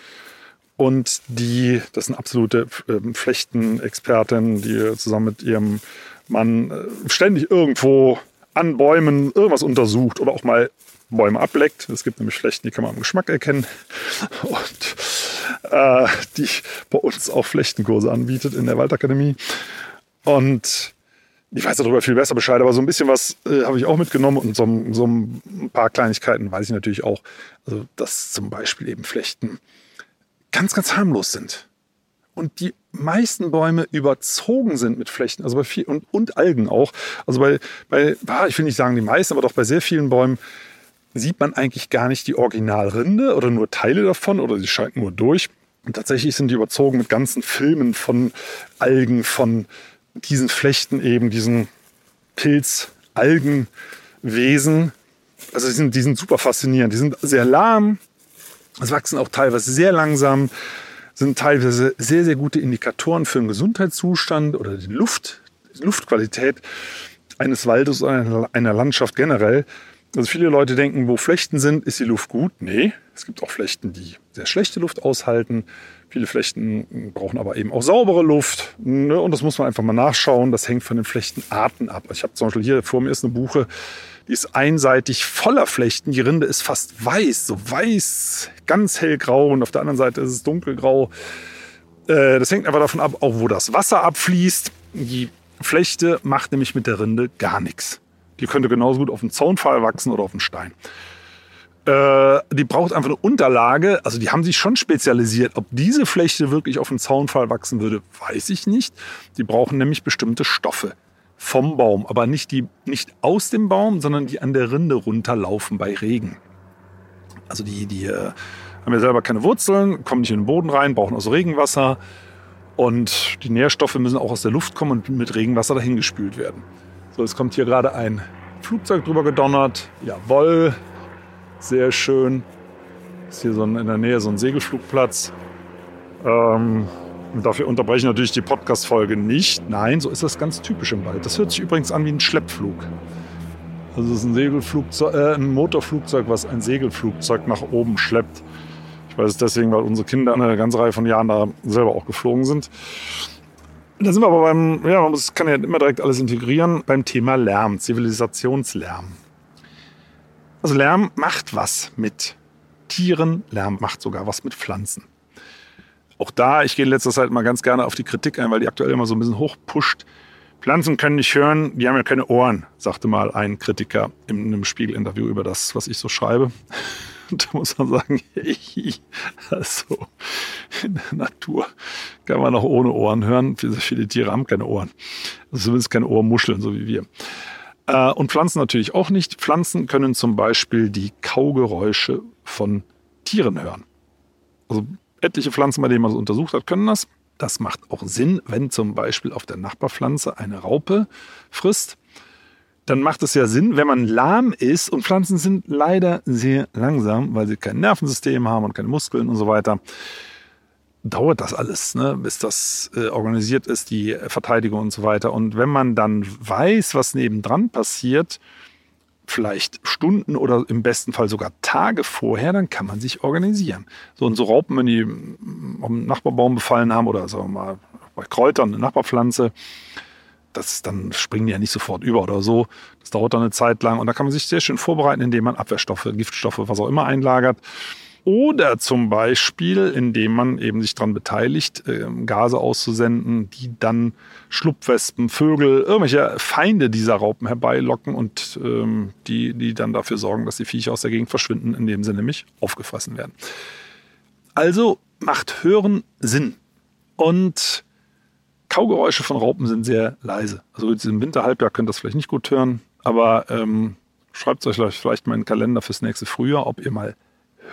und die, das sind absolute äh, Flechtenexperten, die zusammen mit ihrem Mann äh, ständig irgendwo an Bäumen irgendwas untersucht oder auch mal Bäume ableckt. Es gibt nämlich Flechten, die kann man am Geschmack erkennen. Und äh, die bei uns auch Flechtenkurse anbietet in der Waldakademie. Und ich weiß darüber viel besser Bescheid, aber so ein bisschen was äh, habe ich auch mitgenommen und so, so, ein paar Kleinigkeiten weiß ich natürlich auch. Also, dass zum Beispiel eben Flechten ganz, ganz harmlos sind. und die meisten Bäume überzogen sind mit Flechten, also bei viel, und, und Algen auch. Also bei, bei, ich will nicht sagen die meisten, aber doch bei sehr vielen Bäumen sieht man eigentlich gar nicht die Originalrinde oder nur Teile davon oder sie scheint nur durch. Und tatsächlich sind die überzogen mit ganzen Filmen von Algen, von diesen Flechten eben, diesen Pilz-Algenwesen. Also die sind, die sind super faszinierend. Die sind sehr lahm, es wachsen auch teilweise sehr langsam, sind teilweise sehr, sehr gute Indikatoren für den Gesundheitszustand oder die Luft, Luftqualität eines Waldes oder einer Landschaft generell. Also viele Leute denken, wo Flechten sind, ist die Luft gut. Nee, es gibt auch Flechten, die sehr schlechte Luft aushalten. Viele Flechten brauchen aber eben auch saubere Luft. Ne? Und das muss man einfach mal nachschauen. Das hängt von den Flechtenarten ab. Ich habe zum Beispiel hier vor mir ist eine Buche, die ist einseitig voller Flechten. Die Rinde ist fast weiß, so weiß, ganz hellgrau. Und auf der anderen Seite ist es dunkelgrau. Äh, das hängt einfach davon ab, auch wo das Wasser abfließt. Die Flechte macht nämlich mit der Rinde gar nichts. Die könnte genauso gut auf dem Zaunpfahl wachsen oder auf dem Stein. Äh, die braucht einfach eine Unterlage. Also die haben sich schon spezialisiert. Ob diese Flechte wirklich auf dem Zaunpfahl wachsen würde, weiß ich nicht. Die brauchen nämlich bestimmte Stoffe vom Baum, aber nicht, die, nicht aus dem Baum, sondern die an der Rinde runterlaufen bei Regen. Also die, die äh, haben ja selber keine Wurzeln, kommen nicht in den Boden rein, brauchen also Regenwasser. Und die Nährstoffe müssen auch aus der Luft kommen und mit Regenwasser dahin gespült werden. So, es kommt hier gerade ein Flugzeug drüber gedonnert. Jawoll, sehr schön. Ist hier so ein, in der Nähe so ein Segelflugplatz. Ähm, und dafür unterbreche ich natürlich die Podcast-Folge nicht. Nein, so ist das ganz typisch im Wald. Das hört sich übrigens an wie ein Schleppflug. Also es ist ein, Segelflugzeug, äh, ein Motorflugzeug, was ein Segelflugzeug nach oben schleppt. Ich weiß es deswegen, weil unsere Kinder eine ganze Reihe von Jahren da selber auch geflogen sind. Da sind wir aber beim, ja, man muss, kann ja immer direkt alles integrieren, beim Thema Lärm, Zivilisationslärm. Also Lärm macht was mit Tieren, Lärm macht sogar was mit Pflanzen auch da, ich gehe in letzter Zeit mal ganz gerne auf die Kritik ein, weil die aktuell immer so ein bisschen hochpusht. Pflanzen können nicht hören, die haben ja keine Ohren, sagte mal ein Kritiker in einem Spiegelinterview über das, was ich so schreibe. Und da muss man sagen, also in der Natur kann man auch ohne Ohren hören. Viele Tiere haben keine Ohren. Also zumindest keine Ohrmuscheln, so wie wir. Äh, und Pflanzen natürlich auch nicht. Pflanzen können zum Beispiel die Kaugeräusche von Tieren hören. Also etliche Pflanzen, bei denen man es untersucht hat, können das. Das macht auch Sinn, wenn zum Beispiel auf der Nachbarpflanze eine Raupe frisst. Dann macht es ja Sinn, wenn man lahm ist und Pflanzen sind leider sehr langsam, weil sie kein Nervensystem haben und keine Muskeln und so weiter. Dauert das alles, ne, bis das äh, organisiert ist, die Verteidigung und so weiter. Und wenn man dann weiß, was nebendran passiert, vielleicht Stunden oder im besten Fall sogar Tage vorher, dann kann man sich organisieren. So und so Raupen, wenn die am Nachbarbaum befallen haben oder sagen wir mal bei Kräutern eine Nachbarpflanze, das, dann springen die ja nicht sofort über oder so. Das dauert dann eine Zeit lang und da kann man sich sehr schön vorbereiten, indem man Abwehrstoffe, Giftstoffe, was auch immer einlagert. Oder zum Beispiel, indem man eben sich daran beteiligt, äh, Gase auszusenden, die dann Schlupfwespen, Vögel, irgendwelche Feinde dieser Raupen herbeilocken und ähm, die, die dann dafür sorgen, dass die Viecher aus der Gegend verschwinden, indem sie nämlich aufgefressen werden. Also macht Hören Sinn. Und Kaugeräusche von Raupen sind sehr leise. Also im Winterhalbjahr könnt ihr das vielleicht nicht gut hören, aber ähm, schreibt euch vielleicht mal in den Kalender fürs nächste Frühjahr, ob ihr mal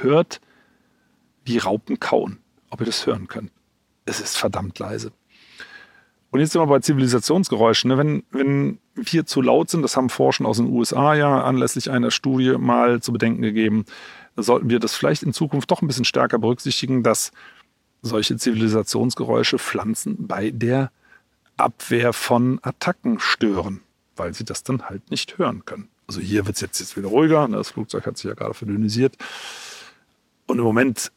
hört, wie Raupen kauen. Ob ihr das hören könnt. Es ist verdammt leise. Und jetzt sind wir bei Zivilisationsgeräuschen. Ne? Wenn, wenn wir zu laut sind, das haben Forschen aus den USA ja anlässlich einer Studie mal zu bedenken gegeben, sollten wir das vielleicht in Zukunft doch ein bisschen stärker berücksichtigen, dass solche Zivilisationsgeräusche Pflanzen bei der Abwehr von Attacken stören, weil sie das dann halt nicht hören können. Also hier wird es jetzt, jetzt wieder ruhiger, ne? das Flugzeug hat sich ja gerade verdünnisiert. Und im Moment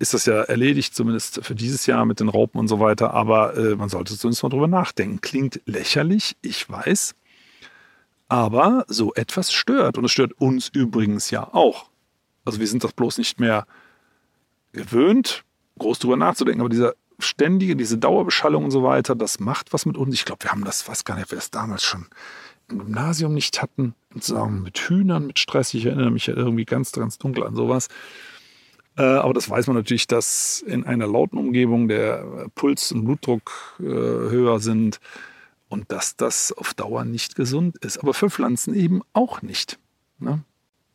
ist das ja erledigt, zumindest für dieses Jahr mit den Raupen und so weiter. Aber äh, man sollte zumindest mal drüber nachdenken. Klingt lächerlich, ich weiß. Aber so etwas stört. Und es stört uns übrigens ja auch. Also wir sind das bloß nicht mehr gewöhnt, groß drüber nachzudenken. Aber dieser ständige, diese Dauerbeschallung und so weiter, das macht was mit uns. Ich glaube, wir haben das, weiß gar nicht, wir das damals schon im Gymnasium nicht hatten. Mit, mit Hühnern, mit Stress. Ich erinnere mich ja irgendwie ganz, ganz dunkel an sowas aber das weiß man natürlich, dass in einer lauten Umgebung der Puls und Blutdruck äh, höher sind und dass das auf Dauer nicht gesund ist. Aber für Pflanzen eben auch nicht. Ne?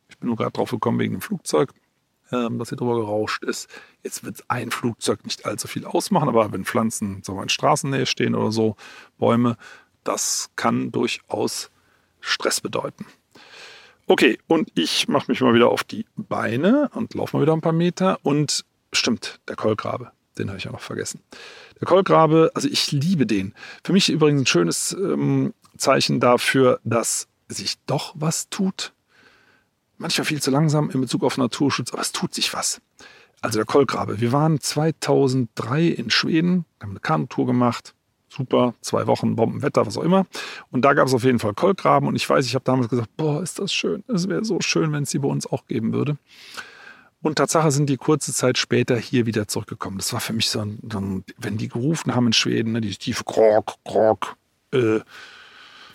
Ich bin nur gerade drauf gekommen wegen dem Flugzeug, ähm, dass hier drüber gerauscht ist. Jetzt wird ein Flugzeug nicht allzu viel ausmachen, aber wenn Pflanzen sagen wir, in Straßennähe stehen oder so, Bäume, das kann durchaus Stress bedeuten. Okay, und ich mache mich mal wieder auf die Beine und laufe mal wieder ein paar Meter. Und stimmt, der Kolkrabe, den habe ich ja noch vergessen. Der Kolkrabe, also ich liebe den. Für mich übrigens ein schönes ähm, Zeichen dafür, dass sich doch was tut. Manchmal viel zu langsam in Bezug auf Naturschutz, aber es tut sich was. Also der Kolkrabe. Wir waren 2003 in Schweden, haben eine Kanutour gemacht super, zwei Wochen Bombenwetter, was auch immer. Und da gab es auf jeden Fall Kolkraben und ich weiß, ich habe damals gesagt, boah, ist das schön. Es wäre so schön, wenn es die bei uns auch geben würde. Und Tatsache sind die kurze Zeit später hier wieder zurückgekommen. Das war für mich so ein, so ein wenn die gerufen haben in Schweden, ne, die tiefe Krog, Krog, äh,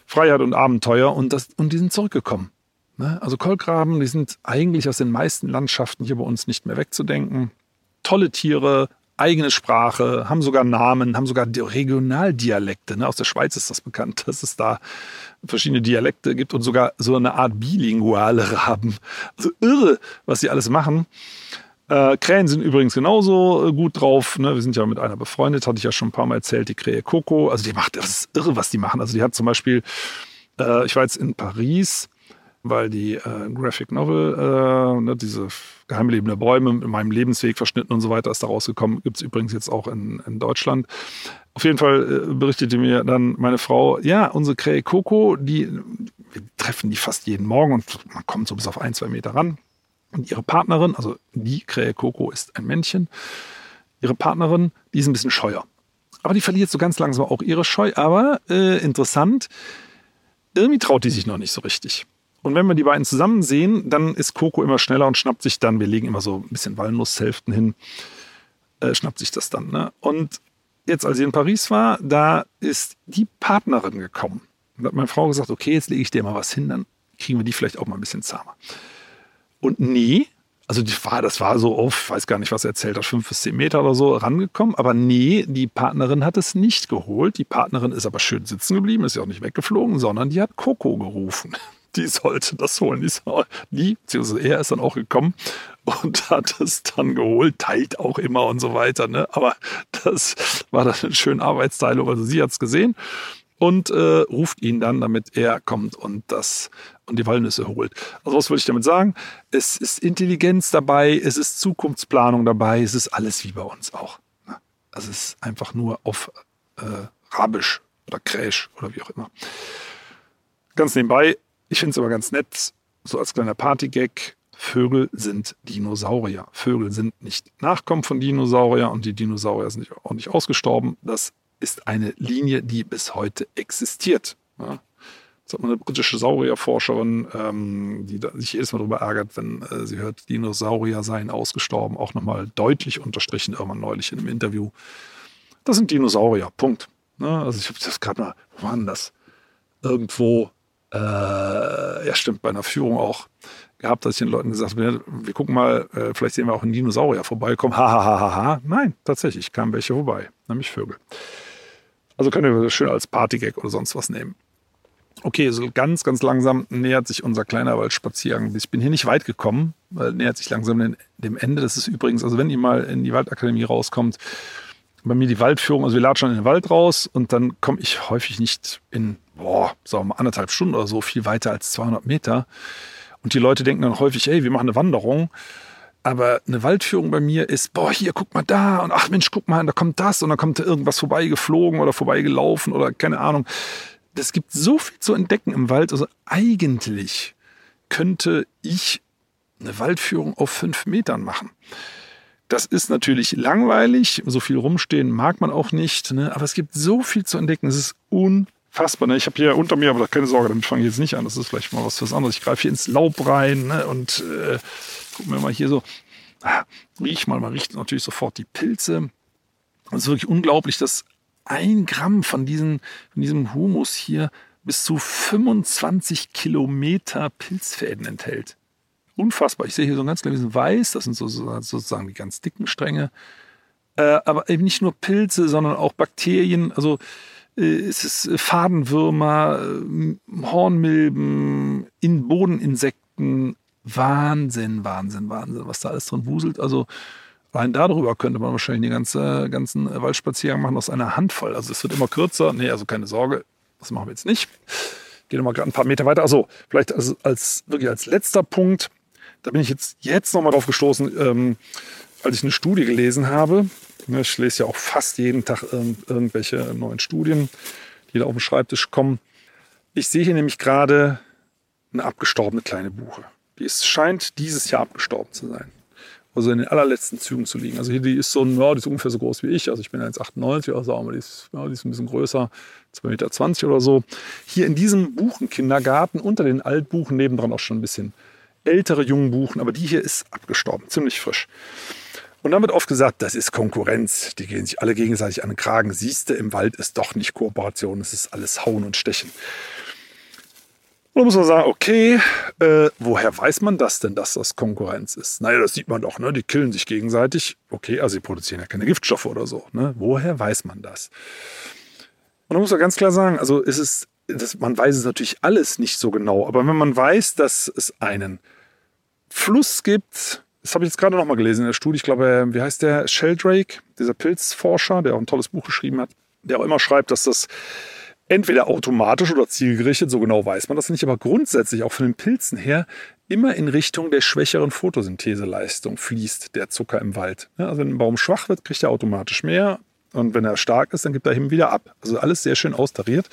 Freiheit und Abenteuer und, das, und die sind zurückgekommen. Ne? Also Kolkraben, die sind eigentlich aus den meisten Landschaften hier bei uns nicht mehr wegzudenken. Tolle Tiere, eigene Sprache, haben sogar Namen, haben sogar Regionaldialekte. Ne? Aus der Schweiz ist das bekannt, dass es da verschiedene Dialekte gibt und sogar so eine Art bilinguale Raben. Also irre, was sie alles machen. Äh, Krähen sind übrigens genauso äh, gut drauf. Ne? Wir sind ja mit einer befreundet, hatte ich ja schon ein paar Mal erzählt, die Krähe Coco. Also die macht, das ist irre, was die machen. Also die hat zum Beispiel, äh, ich war jetzt in Paris, weil die äh, Graphic Novel, äh, ne, diese Geheimleben der Bäume in meinem Lebensweg verschnitten und so weiter ist da rausgekommen. Gibt es übrigens jetzt auch in, in Deutschland. Auf jeden Fall äh, berichtete mir dann meine Frau, ja, unsere Krähe Coco, die, wir treffen die fast jeden Morgen und man kommt so bis auf ein, zwei Meter ran. Und ihre Partnerin, also die Krähe Coco ist ein Männchen, ihre Partnerin, die ist ein bisschen scheuer. Aber die verliert so ganz langsam auch ihre Scheu. Aber äh, interessant, irgendwie traut die sich noch nicht so richtig. Und wenn wir die beiden zusammen sehen, dann ist Coco immer schneller und schnappt sich dann, wir legen immer so ein bisschen Walnusshälften hin, äh, schnappt sich das dann. Ne? Und jetzt, als sie in Paris war, da ist die Partnerin gekommen. Und hat meine Frau gesagt, okay, jetzt lege ich dir mal was hin, dann kriegen wir die vielleicht auch mal ein bisschen zahmer. Und nee, also die war, das war so auf, weiß gar nicht, was er erzählt hat, fünf bis zehn Meter oder so rangekommen. Aber nee, die Partnerin hat es nicht geholt. Die Partnerin ist aber schön sitzen geblieben, ist ja auch nicht weggeflogen, sondern die hat Coco gerufen die sollte das holen. Die, die beziehungsweise er ist dann auch gekommen und hat es dann geholt, teilt auch immer und so weiter. Ne? Aber das war dann eine schöne Arbeitsteilung. Also sie hat es gesehen und äh, ruft ihn dann, damit er kommt und das und die Walnüsse holt. Also was würde ich damit sagen? Es ist Intelligenz dabei, es ist Zukunftsplanung dabei, es ist alles wie bei uns auch. Ne? Also es ist einfach nur auf äh, Rabisch oder Kräsch oder wie auch immer. Ganz nebenbei, ich finde es aber ganz nett, so als kleiner Partygag, Vögel sind Dinosaurier. Vögel sind nicht Nachkommen von Dinosaurier und die Dinosaurier sind auch nicht ausgestorben. Das ist eine Linie, die bis heute existiert. Ja. Das hat eine britische Saurierforscherin, ähm, die sich jedes Mal darüber ärgert, wenn äh, sie hört, Dinosaurier seien ausgestorben, auch nochmal deutlich unterstrichen, irgendwann neulich in einem Interview. Das sind Dinosaurier, Punkt. Ja, also ich habe das gerade mal, wo war denn das? Irgendwo äh, ja stimmt, bei einer Führung auch gehabt, dass ich den Leuten gesagt habe, wir gucken mal, äh, vielleicht sehen wir auch einen Dinosaurier vorbeikommen. Ha, ha, ha, ha, ha. Nein, tatsächlich kamen welche vorbei, nämlich Vögel. Also könnt ihr das schön als Partygag oder sonst was nehmen. Okay, so ganz, ganz langsam nähert sich unser kleiner Waldspaziergang. Ich bin hier nicht weit gekommen, weil nähert sich langsam dem Ende. Das ist übrigens, also wenn ihr mal in die Waldakademie rauskommt, bei mir die Waldführung, also wir latschen in den Wald raus und dann komme ich häufig nicht in, boah, sagen wir anderthalb Stunden oder so, viel weiter als 200 Meter. Und die Leute denken dann häufig, ey, wir machen eine Wanderung. Aber eine Waldführung bei mir ist, boah, hier, guck mal da und ach Mensch, guck mal, da kommt das und da kommt da irgendwas vorbeigeflogen oder vorbeigelaufen oder keine Ahnung. Es gibt so viel zu entdecken im Wald. Also eigentlich könnte ich eine Waldführung auf fünf Metern machen. Das ist natürlich langweilig, so viel rumstehen mag man auch nicht, ne? aber es gibt so viel zu entdecken, es ist unfassbar. Ne? Ich habe hier unter mir, aber keine Sorge, damit fange ich jetzt nicht an, das ist vielleicht mal was fürs anderes. Ich greife hier ins Laub rein ne? und äh, gucken wir mal hier so, ah, riech mal, man riecht natürlich sofort die Pilze. Es ist wirklich unglaublich, dass ein Gramm von, diesen, von diesem Humus hier bis zu 25 Kilometer Pilzfäden enthält. Unfassbar. Ich sehe hier so ein ganz kleines Weiß, das sind so, sozusagen die ganz dicken Stränge. Äh, aber eben nicht nur Pilze, sondern auch Bakterien. Also äh, es ist Fadenwürmer, äh, Hornmilben, in Bodeninsekten. Wahnsinn, Wahnsinn, Wahnsinn, was da alles drin wuselt. Also Allein darüber könnte man wahrscheinlich den ganzen, ganzen Waldspaziergang machen aus einer Handvoll. Also es wird immer kürzer. Nee, also keine Sorge, das machen wir jetzt nicht. Gehen wir mal gerade ein paar Meter weiter. Also vielleicht als, als, wirklich als letzter Punkt, da bin ich jetzt, jetzt nochmal drauf gestoßen, ähm, als ich eine Studie gelesen habe. Ne, ich lese ja auch fast jeden Tag irgend, irgendwelche neuen Studien, die da auf den Schreibtisch kommen. Ich sehe hier nämlich gerade eine abgestorbene kleine Buche. Die ist, scheint dieses Jahr abgestorben zu sein also in den allerletzten Zügen zu liegen. Also hier, die ist so, ja, die ist ungefähr so groß wie ich. Also ich bin 1,98, also sagen wir, die ist, ja, die ist ein bisschen größer, 2,20 Meter oder so. Hier in diesem Buchenkindergarten, unter den Altbuchen, nebendran auch schon ein bisschen ältere jungen Buchen, aber die hier ist abgestorben, ziemlich frisch. Und dann wird oft gesagt, das ist Konkurrenz. Die gehen sich alle gegenseitig an den Kragen. Siehste, im Wald ist doch nicht Kooperation, es ist alles Hauen und Stechen. Und dann muss man sagen, okay, äh, woher weiß man das denn, dass das Konkurrenz ist? Naja, das sieht man doch, ne? die killen sich gegenseitig. Okay, also sie produzieren ja keine Giftstoffe oder so. Ne? Woher weiß man das? Und dann muss man ganz klar sagen, also es ist, das, man weiß es natürlich alles nicht so genau, aber wenn man weiß, dass es einen Fluss gibt, das habe ich jetzt gerade noch mal gelesen in der Studie, ich glaube, wie heißt der? Sheldrake, dieser Pilzforscher, der auch ein tolles Buch geschrieben hat, der auch immer schreibt, dass das entweder automatisch oder zielgerichtet, so genau weiß man das nicht, aber grundsätzlich auch von den Pilzen her immer in Richtung der schwächeren Photosyntheseleistung fließt der Zucker im Wald. Also wenn ein Baum schwach wird, kriegt er automatisch mehr und wenn er stark ist, dann gibt er ihm wieder ab. Also alles sehr schön austariert.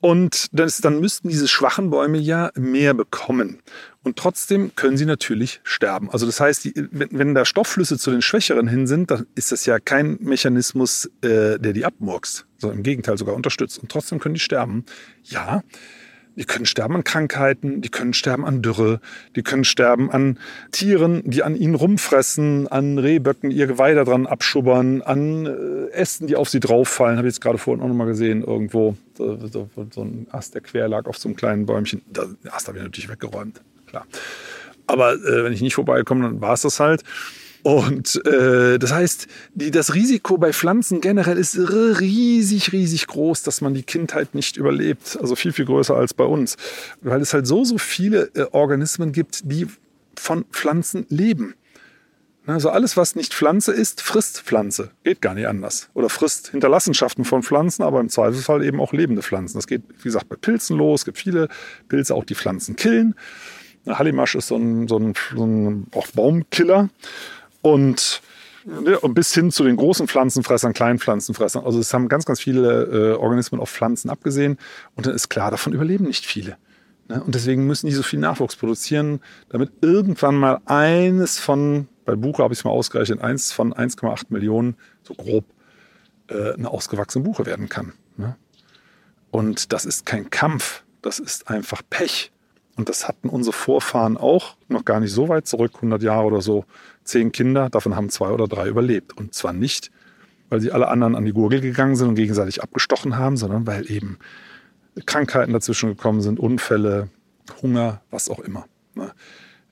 Und das, dann müssten diese schwachen Bäume ja mehr bekommen. Und trotzdem können sie natürlich sterben. Also das heißt, wenn, wenn da Stoffflüsse zu den Schwächeren hin sind, dann ist das ja kein Mechanismus, äh, der die abmurkst, sondern im Gegenteil sogar unterstützt. Und trotzdem können die sterben. Ja, die können sterben an Krankheiten, die können sterben an Dürre, die können sterben an Tieren, die an ihnen rumfressen, an Rehböcken ihr Geweih dran abschubbern, an äh, Ästen, die auf sie drauffallen. Habe ich jetzt gerade vorhin auch nochmal gesehen, irgendwo. So, so, so, ein Ast, der quer lag auf so einem kleinen Bäumchen. Den Ast habe ich natürlich weggeräumt, klar. Aber äh, wenn ich nicht vorbeikomme, dann war es das halt. Und äh, das heißt, die, das Risiko bei Pflanzen generell ist riesig, riesig groß, dass man die Kindheit nicht überlebt. Also viel, viel größer als bei uns. Weil es halt so, so viele äh, Organismen gibt, die von Pflanzen leben. Also alles, was nicht Pflanze ist, frisst Pflanze. Geht gar nicht anders. Oder frisst Hinterlassenschaften von Pflanzen, aber im Zweifelsfall eben auch lebende Pflanzen. Das geht, wie gesagt, bei Pilzen los. Es gibt viele Pilze, auch die Pflanzen killen. Hallimasch ist so ein, so ein, so ein auch Baumkiller. Und, und bis hin zu den großen Pflanzenfressern, kleinen Pflanzenfressern. Also es haben ganz, ganz viele äh, Organismen auf Pflanzen abgesehen. Und dann ist klar, davon überleben nicht viele. Ne? Und deswegen müssen die so viel Nachwuchs produzieren, damit irgendwann mal eines von, bei Buche habe ich es mal ausgerechnet, eins von 1,8 Millionen, so grob, äh, eine ausgewachsene Buche werden kann. Ne? Und das ist kein Kampf, das ist einfach Pech. Und das hatten unsere Vorfahren auch, noch gar nicht so weit zurück, 100 Jahre oder so, zehn Kinder, davon haben zwei oder drei überlebt. Und zwar nicht, weil sie alle anderen an die Gurgel gegangen sind und gegenseitig abgestochen haben, sondern weil eben Krankheiten dazwischen gekommen sind, Unfälle, Hunger, was auch immer. Ne?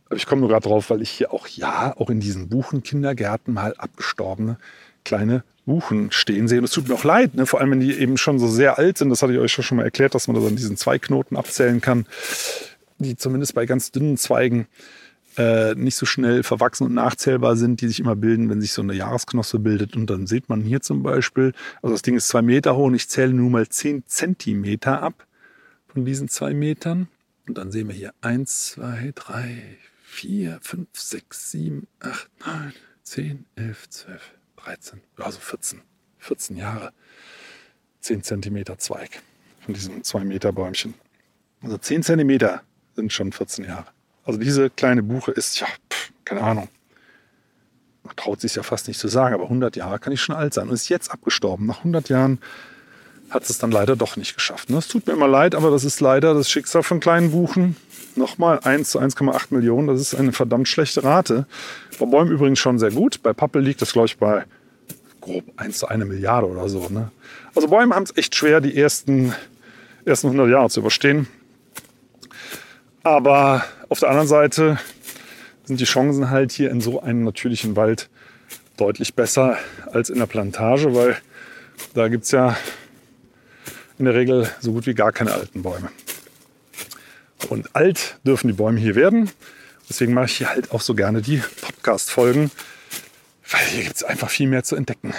Aber ich komme nur gerade drauf, weil ich hier auch, ja, auch in diesen Buchenkindergärten mal abgestorbene kleine Buchen stehen sehe. Und es tut mir auch leid, ne? vor allem wenn die eben schon so sehr alt sind. Das hatte ich euch schon mal erklärt, dass man das an diesen zwei Knoten abzählen kann die zumindest bei ganz dünnen Zweigen äh, nicht so schnell verwachsen und nachzählbar sind, die sich immer bilden, wenn sich so eine Jahresknospe bildet. Und dann sieht man hier zum Beispiel, also das Ding ist zwei Meter hoch und ich zähle nur mal zehn Zentimeter ab von diesen zwei Metern. Und dann sehen wir hier eins, zwei, drei, vier, fünf, sechs, sieben, acht, neun, zehn, elf, zwölf, dreizehn, also 14, 14 Jahre. Zehn Zentimeter Zweig von diesem zwei Meter Bäumchen. Also zehn Zentimeter sind schon 14 Jahre. Also diese kleine Buche ist, ja, pff, keine Ahnung. Man traut sich ja fast nicht zu sagen, aber 100 Jahre kann ich schon alt sein und ist jetzt abgestorben. Nach 100 Jahren hat es dann leider doch nicht geschafft. Es tut mir immer leid, aber das ist leider das Schicksal von kleinen Buchen. Nochmal 1 zu 1,8 Millionen, das ist eine verdammt schlechte Rate. Bei Bäumen übrigens schon sehr gut. Bei Pappel liegt das, glaube ich, bei grob 1 zu 1 Milliarde oder so. Ne? Also Bäume haben es echt schwer, die ersten, ersten 100 Jahre zu überstehen. Aber Auf der anderen Seite sind die Chancen halt hier in so einem natürlichen Wald deutlich besser als in der Plantage, weil da gibt es ja in der Regel so gut wie gar keine alten Bäume. Und alt dürfen die Bäume hier werden. Deswegen mache ich hier halt auch so gerne die Podcast-Folgen, weil hier gibt es einfach viel mehr zu entdecken,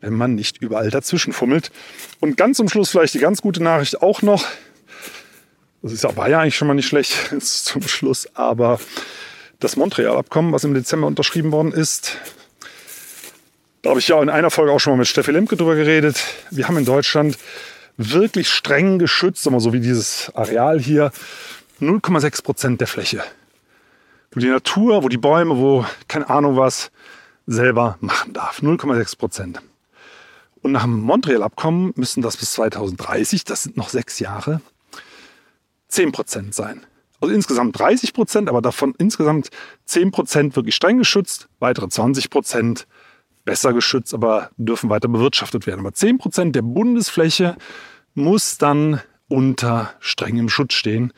wenn man nicht überall dazwischen fummelt. Und ganz zum Schluss vielleicht die ganz gute Nachricht auch noch. Das ist aber ja eigentlich schon mal nicht schlecht zum Schluss, aber das Montreal-Abkommen, was im Dezember unterschrieben worden ist, da habe ich ja in einer Folge auch schon mal mit Steffi Lemke drüber geredet. Wir haben in Deutschland wirklich streng geschützt, so wie dieses Areal hier, 0,6 Prozent der Fläche. Wo die Natur, wo die Bäume, wo keine Ahnung was selber machen darf. 0,6 Prozent. Und nach dem Montreal-Abkommen müssen das bis 2030, das sind noch sechs Jahre, 10 Prozent sein. Also insgesamt 30 Prozent, aber davon insgesamt 10 Prozent wirklich streng geschützt, weitere 20 Prozent besser geschützt, aber dürfen weiter bewirtschaftet werden. Aber 10 Prozent der Bundesfläche muss dann unter strengem Schutz stehen.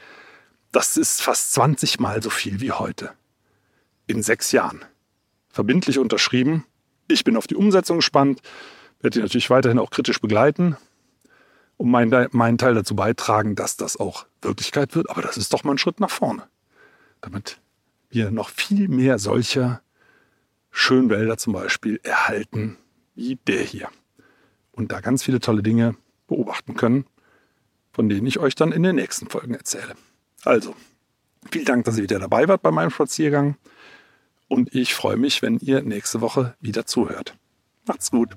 Das ist fast 20 Mal so viel wie heute. In sechs Jahren. Verbindlich unterschrieben. Ich bin auf die Umsetzung gespannt, werde die natürlich weiterhin auch kritisch begleiten und meinen, meinen Teil dazu beitragen, dass das auch Wirklichkeit wird. Aber das ist doch mal ein Schritt nach vorne. Damit wir noch viel mehr solcher Schönwälder zum Beispiel erhalten, wie der hier. Und da ganz viele tolle Dinge beobachten können, von denen ich euch dann in den nächsten Folgen erzähle. Also, vielen Dank, dass ihr wieder dabei wart bei meinem Spaziergang. Und ich freue mich, wenn ihr nächste Woche wieder zuhört. Macht's gut.